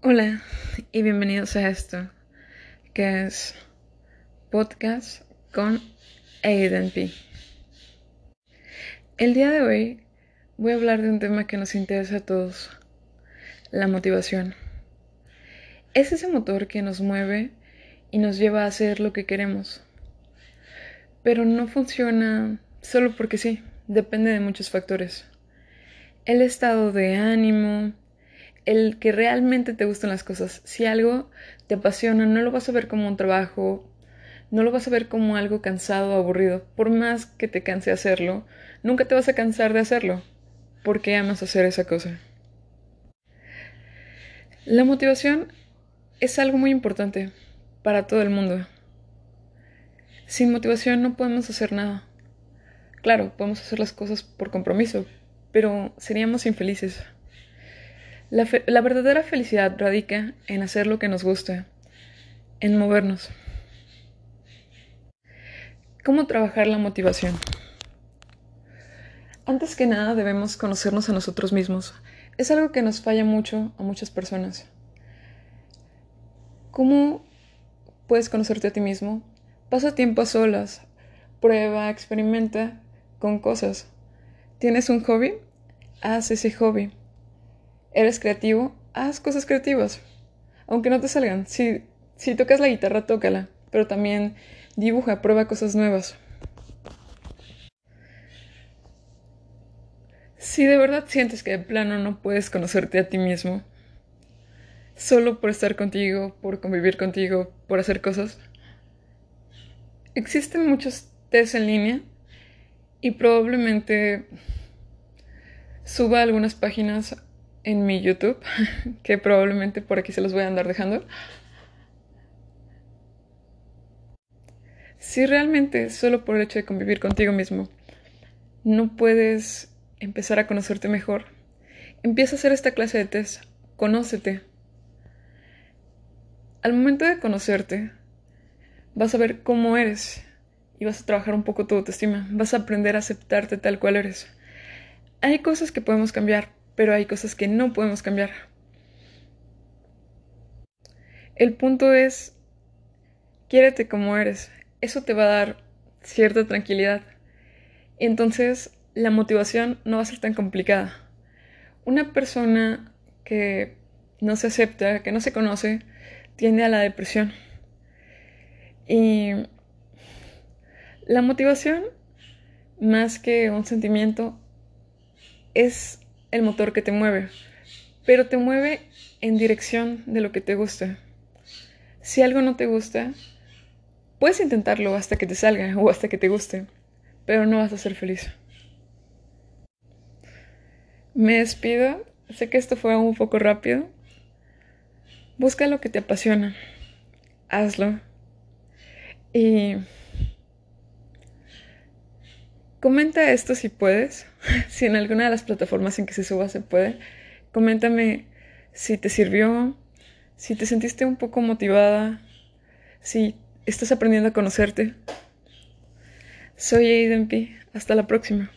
Hola y bienvenidos a esto, que es podcast con Aiden P. El día de hoy voy a hablar de un tema que nos interesa a todos, la motivación. Es ese motor que nos mueve y nos lleva a hacer lo que queremos. Pero no funciona solo porque sí, depende de muchos factores. El estado de ánimo, el que realmente te gustan las cosas. Si algo te apasiona, no lo vas a ver como un trabajo, no lo vas a ver como algo cansado o aburrido. Por más que te canse hacerlo, nunca te vas a cansar de hacerlo, porque amas hacer esa cosa. La motivación es algo muy importante para todo el mundo. Sin motivación no podemos hacer nada. Claro, podemos hacer las cosas por compromiso, pero seríamos infelices. La, verdadera felicidad radica en hacer lo que nos gusta, en movernos. ¿Cómo trabajar la motivación? Antes que nada debemos conocernos a nosotros mismos. Es algo que nos falla mucho a muchas personas. ¿Cómo puedes conocerte a ti mismo? Pasa tiempo a solas, prueba, experimenta con cosas. ¿Tienes un hobby? Haz ese hobby. ¿Eres creativo? Haz cosas creativas. Aunque no te salgan. Si, si tocas la guitarra, tócala. Pero también dibuja, prueba cosas nuevas. Si de verdad sientes que de plano no puedes conocerte a ti mismo, solo por estar contigo, por convivir contigo, por hacer cosas, existen muchos test en línea y probablemente suba algunas páginas en mi YouTube, que probablemente por aquí se los voy a andar dejando. Si realmente solo por el hecho de convivir contigo mismo no puedes empezar a conocerte mejor, empieza a hacer esta clase de test. Conócete. Al momento de conocerte, vas a ver cómo eres y vas a trabajar un poco tu autoestima. Vas a aprender a aceptarte tal cual eres. Hay cosas que podemos cambiar, pero hay cosas que no podemos cambiar. El punto es, quiérete como eres. Eso te va a dar cierta tranquilidad. Entonces, la motivación no va a ser tan complicada. Una persona que no se acepta, que no se conoce, tiende a la depresión. Y la motivación, más que un sentimiento, es el motor que te mueve, pero te mueve en dirección de lo que te gusta. Si algo no te gusta, puedes intentarlo hasta que te salga o hasta que te guste, pero no vas a ser feliz. Me despido, sé que esto fue un poco rápido. Busca lo que te apasiona, hazlo y Comenta esto si puedes, si en alguna de las plataformas en que se suba se puede. Coméntame si te sirvió, si te sentiste un poco motivada, si estás aprendiendo a conocerte. Soy Aiden P. Hasta la próxima.